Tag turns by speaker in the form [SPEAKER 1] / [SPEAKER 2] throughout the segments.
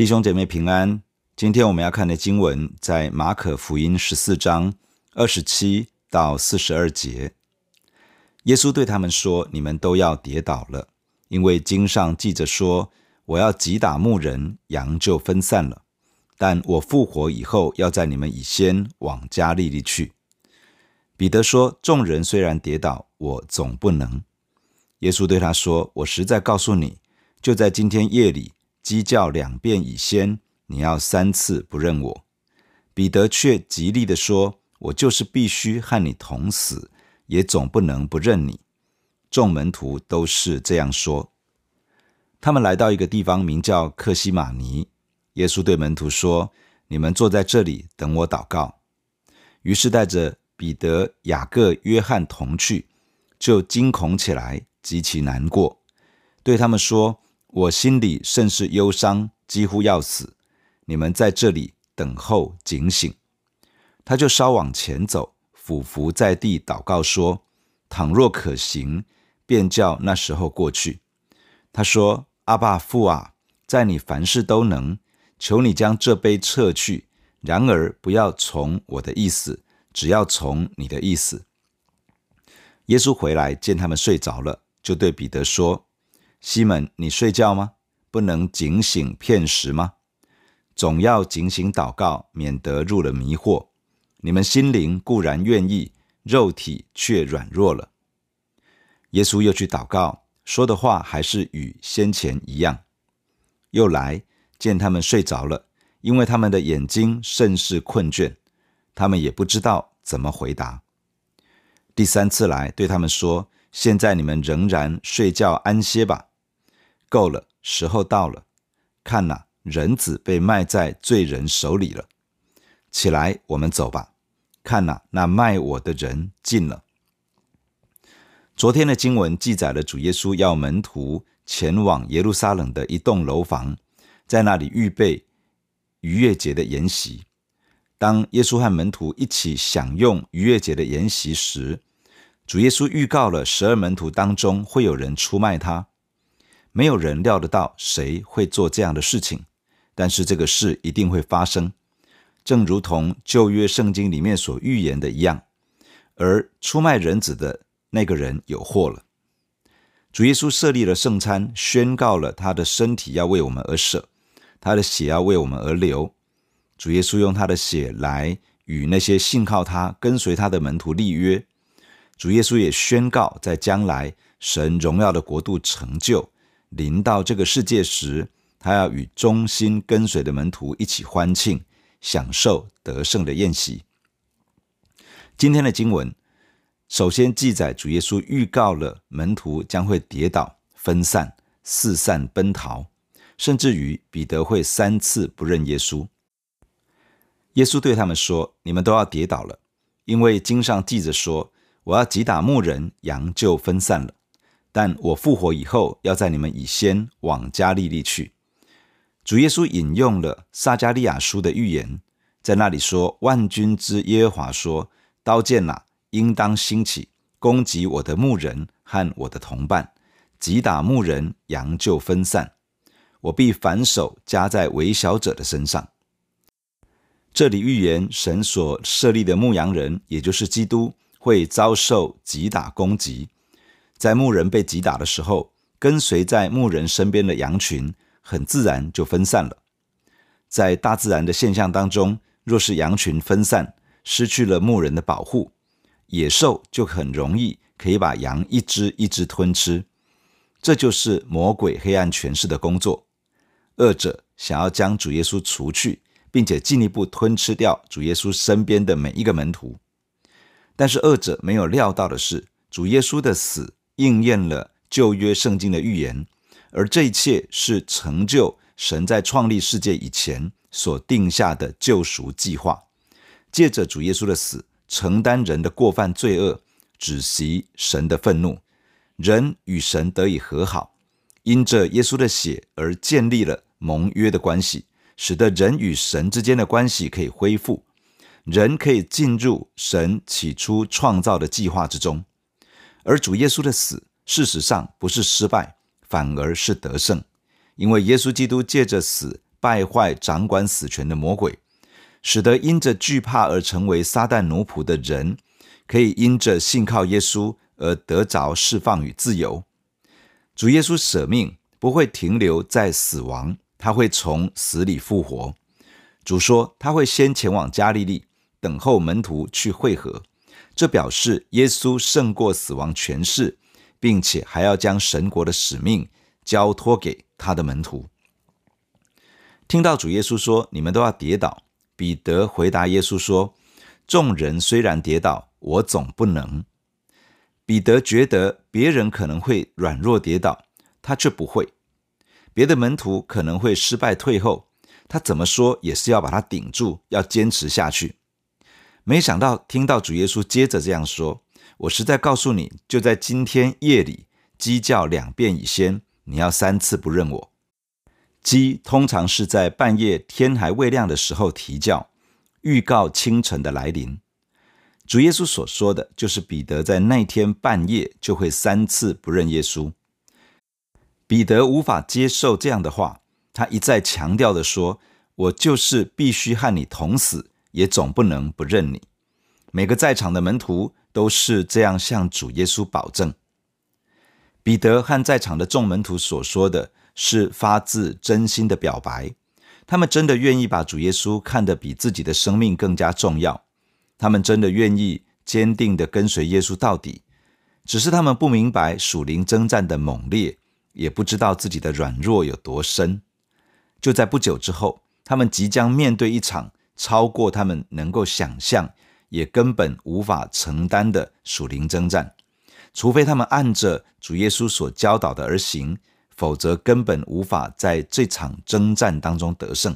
[SPEAKER 1] 弟兄姐妹平安，今天我们要看的经文在马可福音十四章二十七到四十二节。耶稣对他们说：“你们都要跌倒了，因为经上记着说，我要击打牧人，羊就分散了。但我复活以后，要在你们以先往加利利去。”彼得说：“众人虽然跌倒，我总不能。”耶稣对他说：“我实在告诉你，就在今天夜里。”鸡叫两遍以先，你要三次不认我。彼得却极力地说：“我就是必须和你同死，也总不能不认你。”众门徒都是这样说。他们来到一个地方，名叫克西马尼。耶稣对门徒说：“你们坐在这里，等我祷告。”于是带着彼得、雅各、约翰同去，就惊恐起来，极其难过，对他们说。我心里甚是忧伤，几乎要死。你们在这里等候警醒。他就稍往前走，俯伏在地祷告说：“倘若可行，便叫那时候过去。”他说：“阿爸父啊，在你凡事都能，求你将这杯撤去。然而不要从我的意思，只要从你的意思。”耶稣回来见他们睡着了，就对彼得说。西门，你睡觉吗？不能警醒片时吗？总要警醒祷告，免得入了迷惑。你们心灵固然愿意，肉体却软弱了。耶稣又去祷告，说的话还是与先前一样。又来见他们睡着了，因为他们的眼睛甚是困倦，他们也不知道怎么回答。第三次来对他们说：“现在你们仍然睡觉安歇吧。”够了，时候到了。看呐，人子被卖在罪人手里了。起来，我们走吧。看呐，那卖我的人近了。昨天的经文记载了主耶稣要门徒前往耶路撒冷的一栋楼房，在那里预备逾越节的筵席。当耶稣和门徒一起享用逾越节的筵席时，主耶稣预告了十二门徒当中会有人出卖他。没有人料得到谁会做这样的事情，但是这个事一定会发生，正如同旧约圣经里面所预言的一样。而出卖人子的那个人有祸了。主耶稣设立了圣餐，宣告了他的身体要为我们而舍，他的血要为我们而流。主耶稣用他的血来与那些信靠他、跟随他的门徒立约。主耶稣也宣告，在将来神荣耀的国度成就。临到这个世界时，他要与忠心跟随的门徒一起欢庆，享受得胜的宴席。今天的经文首先记载主耶稣预告了门徒将会跌倒、分散、四散奔逃，甚至于彼得会三次不认耶稣。耶稣对他们说：“你们都要跌倒了，因为经上记着说，我要击打牧人，羊就分散了。”但我复活以后，要在你们以先往加利利去。主耶稣引用了撒迦利亚书的预言，在那里说：“万军之耶和华说，刀剑哪，应当兴起，攻击我的牧人和我的同伴，击打牧人，羊就分散。我必反手加在微小者的身上。”这里预言神所设立的牧羊人，也就是基督，会遭受击打攻击。在牧人被击打的时候，跟随在牧人身边的羊群很自然就分散了。在大自然的现象当中，若是羊群分散，失去了牧人的保护，野兽就很容易可以把羊一只一只吞吃。这就是魔鬼黑暗权势的工作。恶者想要将主耶稣除去，并且进一步吞吃掉主耶稣身边的每一个门徒。但是恶者没有料到的是，主耶稣的死。应验了旧约圣经的预言，而这一切是成就神在创立世界以前所定下的救赎计划。借着主耶稣的死，承担人的过犯罪恶，止息神的愤怒，人与神得以和好。因着耶稣的血而建立了盟约的关系，使得人与神之间的关系可以恢复，人可以进入神起初创造的计划之中。而主耶稣的死，事实上不是失败，反而是得胜，因为耶稣基督借着死败坏掌管死权的魔鬼，使得因着惧怕而成为撒旦奴仆的人，可以因着信靠耶稣而得着释放与自由。主耶稣舍命不会停留在死亡，他会从死里复活。主说他会先前往加利利，等候门徒去会合。这表示耶稣胜过死亡权势，并且还要将神国的使命交托给他的门徒。听到主耶稣说：“你们都要跌倒。”彼得回答耶稣说：“众人虽然跌倒，我总不能。”彼得觉得别人可能会软弱跌倒，他却不会；别的门徒可能会失败退后，他怎么说也是要把他顶住，要坚持下去。没想到听到主耶稣接着这样说：“我实在告诉你，就在今天夜里，鸡叫两遍以先，你要三次不认我。”鸡通常是在半夜天还未亮的时候啼叫，预告清晨的来临。主耶稣所说的就是彼得在那天半夜就会三次不认耶稣。彼得无法接受这样的话，他一再强调的说：“我就是必须和你同死，也总不能不认你。”每个在场的门徒都是这样向主耶稣保证。彼得和在场的众门徒所说的。是发自真心的表白，他们真的愿意把主耶稣看得比自己的生命更加重要，他们真的愿意坚定地跟随耶稣到底。只是他们不明白属灵征战的猛烈，也不知道自己的软弱有多深。就在不久之后，他们即将面对一场超过他们能够想象，也根本无法承担的属灵征战，除非他们按着主耶稣所教导的而行。否则根本无法在这场征战当中得胜。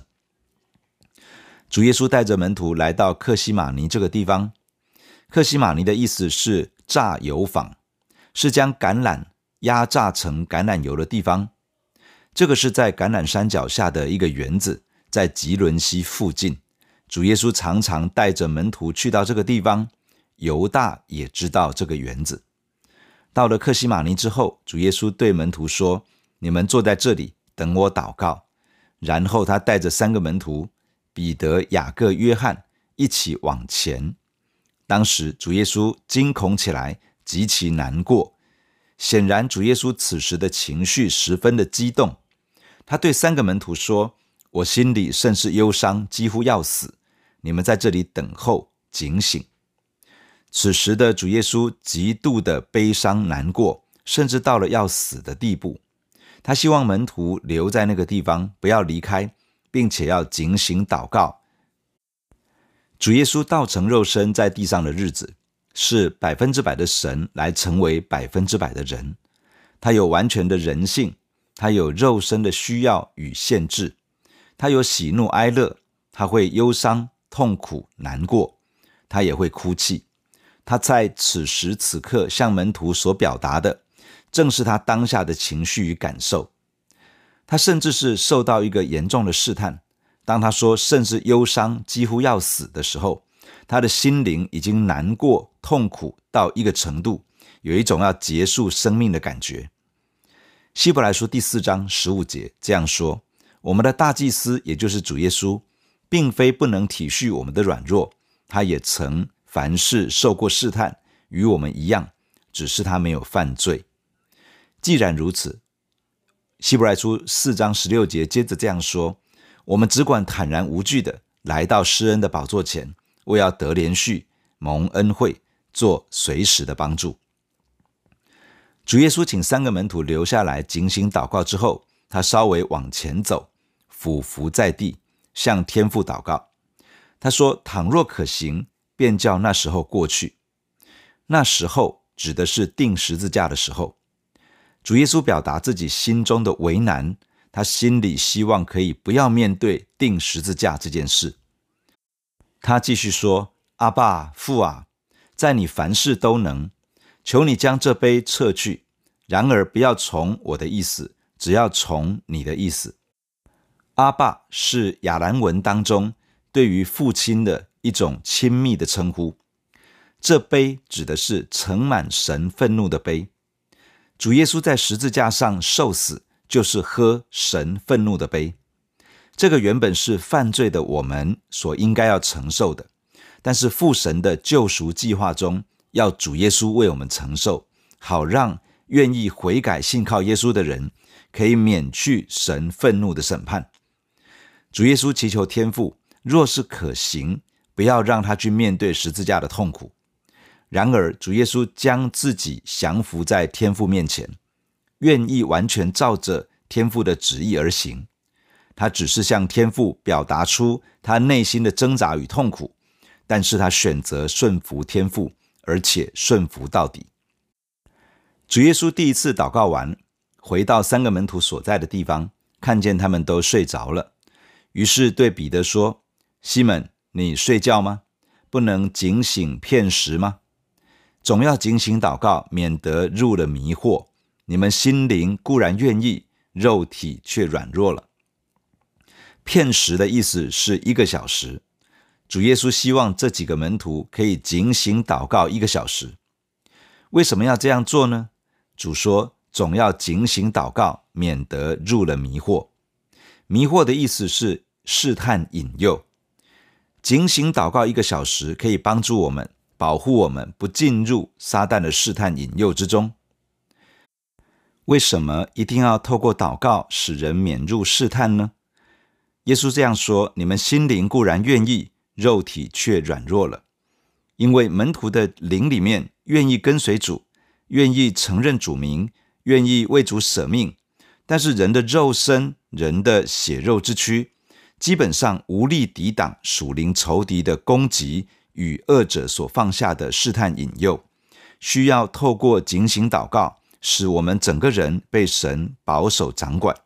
[SPEAKER 1] 主耶稣带着门徒来到克西马尼这个地方。克西马尼的意思是榨油坊，是将橄榄压榨成橄榄油的地方。这个是在橄榄山脚下的一个园子，在汲沦溪附近。主耶稣常常带着门徒去到这个地方。犹大也知道这个园子。到了克西马尼之后，主耶稣对门徒说。你们坐在这里等我祷告。然后他带着三个门徒彼得、雅各、约翰一起往前。当时主耶稣惊恐起来，极其难过。显然，主耶稣此时的情绪十分的激动。他对三个门徒说：“我心里甚是忧伤，几乎要死。你们在这里等候，警醒。”此时的主耶稣极度的悲伤难过，甚至到了要死的地步。他希望门徒留在那个地方，不要离开，并且要警醒祷告。主耶稣道成肉身在地上的日子，是百分之百的神来成为百分之百的人。他有完全的人性，他有肉身的需要与限制，他有喜怒哀乐，他会忧伤、痛苦、难过，他也会哭泣。他在此时此刻向门徒所表达的。正是他当下的情绪与感受，他甚至是受到一个严重的试探。当他说甚至忧伤，几乎要死的时候，他的心灵已经难过、痛苦到一个程度，有一种要结束生命的感觉。希伯来书第四章十五节这样说：“我们的大祭司，也就是主耶稣，并非不能体恤我们的软弱，他也曾凡事受过试探，与我们一样，只是他没有犯罪。”既然如此，希伯来书四章十六节接着这样说：“我们只管坦然无惧的来到施恩的宝座前，为要得怜恤、蒙恩惠、做随时的帮助。”主耶稣请三个门徒留下来警醒祷告之后，他稍微往前走，俯伏在地，向天父祷告。他说：“倘若可行，便叫那时候过去。”那时候指的是钉十字架的时候。主耶稣表达自己心中的为难，他心里希望可以不要面对钉十字架这件事。他继续说：“阿爸父啊，在你凡事都能，求你将这杯撤去。然而不要从我的意思，只要从你的意思。”阿爸是亚兰文当中对于父亲的一种亲密的称呼。这杯指的是盛满神愤怒的杯。主耶稣在十字架上受死，就是喝神愤怒的杯。这个原本是犯罪的我们所应该要承受的，但是父神的救赎计划中，要主耶稣为我们承受，好让愿意悔改信靠耶稣的人，可以免去神愤怒的审判。主耶稣祈求天父，若是可行，不要让他去面对十字架的痛苦。然而，主耶稣将自己降服在天父面前，愿意完全照着天父的旨意而行。他只是向天父表达出他内心的挣扎与痛苦，但是他选择顺服天父，而且顺服到底。主耶稣第一次祷告完，回到三个门徒所在的地方，看见他们都睡着了，于是对彼得说：“西门，你睡觉吗？不能警醒片时吗？总要警醒祷告，免得入了迷惑。你们心灵固然愿意，肉体却软弱了。”片时的意思是一个小时。主耶稣希望这几个门徒可以警醒祷告一个小时。为什么要这样做呢？主说：“总要警醒祷告，免得入了迷惑。”迷惑的意思是试探、引诱。警醒祷告一个小时，可以帮助我们保护我们不进入撒旦的试探、引诱之中。为什么一定要透过祷告使人免入试探呢？耶稣这样说：“你们心灵固然愿意，肉体却软弱了。因为门徒的灵里面愿意跟随主，愿意承认主名，愿意为主舍命，但是人的肉身、人的血肉之躯，基本上无力抵挡属灵仇敌的攻击与恶者所放下的试探引诱，需要透过警醒祷告，使我们整个人被神保守掌管。”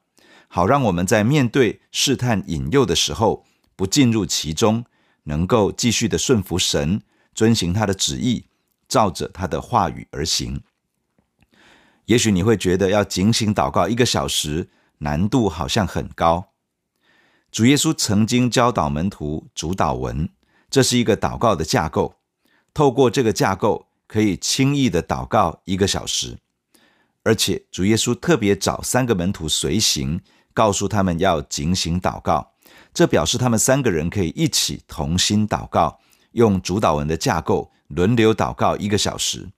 [SPEAKER 1] 好让我们在面对试探引诱的时候，不进入其中，能够继续的顺服神，遵行他的旨意，照着他的话语而行。也许你会觉得要警醒祷告一个小时，难度好像很高。主耶稣曾经教导门徒主祷文，这是一个祷告的架构。透过这个架构，可以轻易的祷告一个小时。而且主耶稣特别找三个门徒随行。告诉他们要警醒祷告，这表示他们三个人可以一起同心祷告，用主祷文的架构轮流祷告一个小时。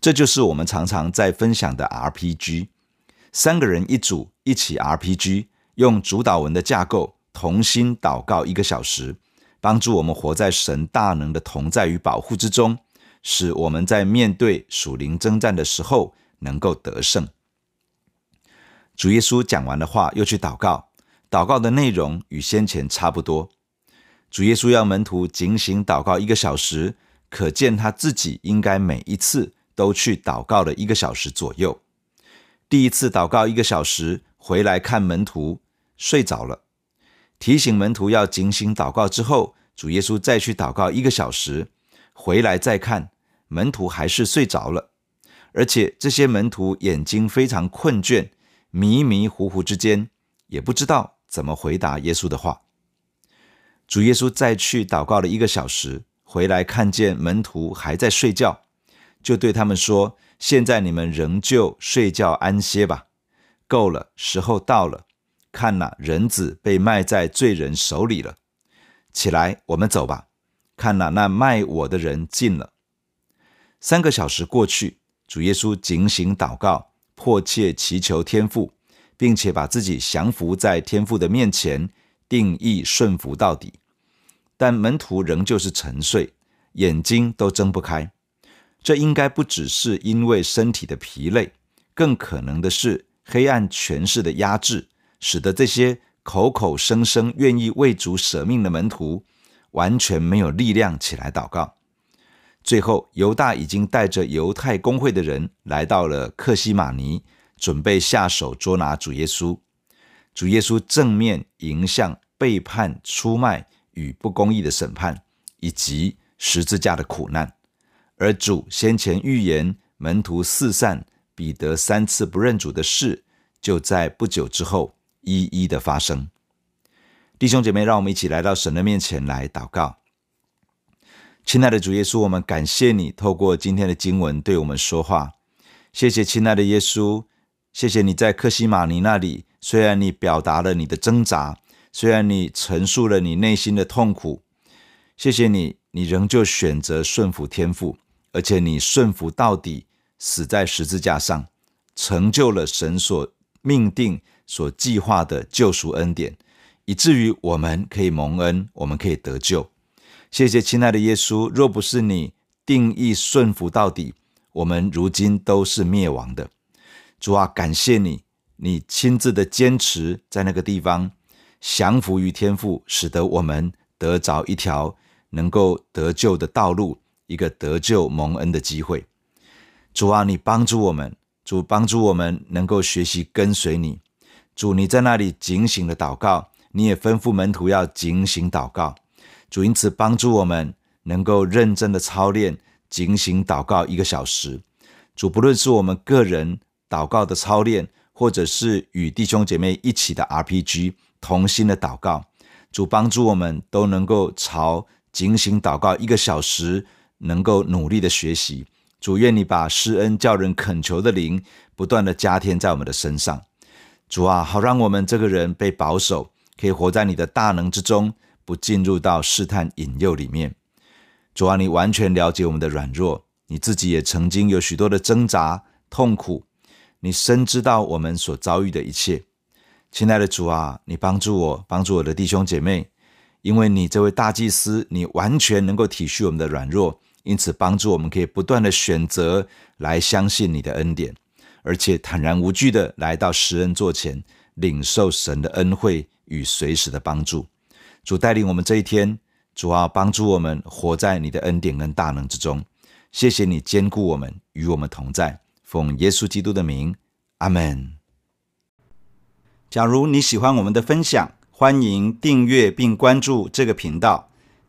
[SPEAKER 1] 这就是我们常常在分享的 RPG，三个人一组，一起 RPG，用主祷文的架构同心祷告一个小时，帮助我们活在神大能的同在与保护之中，使我们在面对属灵征战的时候能够得胜。主耶稣讲完的话，又去祷告。祷告的内容与先前差不多。主耶稣要门徒警醒祷告一个小时，可见他自己应该每一次都去祷告了一个小时左右。第一次祷告一个小时，回来看门徒睡着了，提醒门徒要警醒祷告之后，主耶稣再去祷告一个小时，回来再看门徒还是睡着了，而且这些门徒眼睛非常困倦。迷迷糊糊之间，也不知道怎么回答耶稣的话。主耶稣再去祷告了一个小时，回来看见门徒还在睡觉，就对他们说：“现在你们仍旧睡觉安歇吧，够了，时候到了。看哪，人子被卖在罪人手里了。起来，我们走吧。看哪，那卖我的人近了。”三个小时过去，主耶稣警醒祷告。迫切祈求天父，并且把自己降服在天父的面前，定义顺服到底。但门徒仍旧是沉睡，眼睛都睁不开。这应该不只是因为身体的疲累，更可能的是黑暗权势的压制，使得这些口口声声愿意为主舍命的门徒，完全没有力量起来祷告。最后，犹大已经带着犹太公会的人来到了克西马尼，准备下手捉拿主耶稣。主耶稣正面迎向背叛、出卖与不公义的审判，以及十字架的苦难。而主先前预言门徒四散、彼得三次不认主的事，就在不久之后一一的发生。弟兄姐妹，让我们一起来到神的面前来祷告。亲爱的主耶稣，我们感谢你透过今天的经文对我们说话。谢谢亲爱的耶稣，谢谢你在克西马尼那里，虽然你表达了你的挣扎，虽然你陈述了你内心的痛苦，谢谢你，你仍旧选择顺服天父，而且你顺服到底，死在十字架上，成就了神所命定、所计划的救赎恩典，以至于我们可以蒙恩，我们可以得救。谢谢亲爱的耶稣，若不是你定义顺服到底，我们如今都是灭亡的。主啊，感谢你，你亲自的坚持在那个地方，降服于天父，使得我们得着一条能够得救的道路，一个得救蒙恩的机会。主啊，你帮助我们，主帮助我们能够学习跟随你。主，你在那里警醒的祷告，你也吩咐门徒要警醒祷告。主因此帮助我们能够认真的操练警醒祷告一个小时。主，不论是我们个人祷告的操练，或者是与弟兄姐妹一起的 RPG 同心的祷告，主帮助我们都能够朝警醒祷告一个小时，能够努力的学习。主，愿你把施恩叫人恳求的灵不断的加添在我们的身上。主啊，好让我们这个人被保守，可以活在你的大能之中。不进入到试探引诱里面，主啊，你完全了解我们的软弱，你自己也曾经有许多的挣扎、痛苦，你深知道我们所遭遇的一切。亲爱的主啊，你帮助我，帮助我的弟兄姐妹，因为你这位大祭司，你完全能够体恤我们的软弱，因此帮助我们可以不断的选择来相信你的恩典，而且坦然无惧的来到施恩座前，领受神的恩惠与随时的帮助。主带领我们这一天，主啊，帮助我们活在你的恩典跟大能之中。谢谢你兼顾我们，与我们同在。奉耶稣基督的名，阿门。假如你喜欢我们的分享，欢迎订阅并关注这个频道。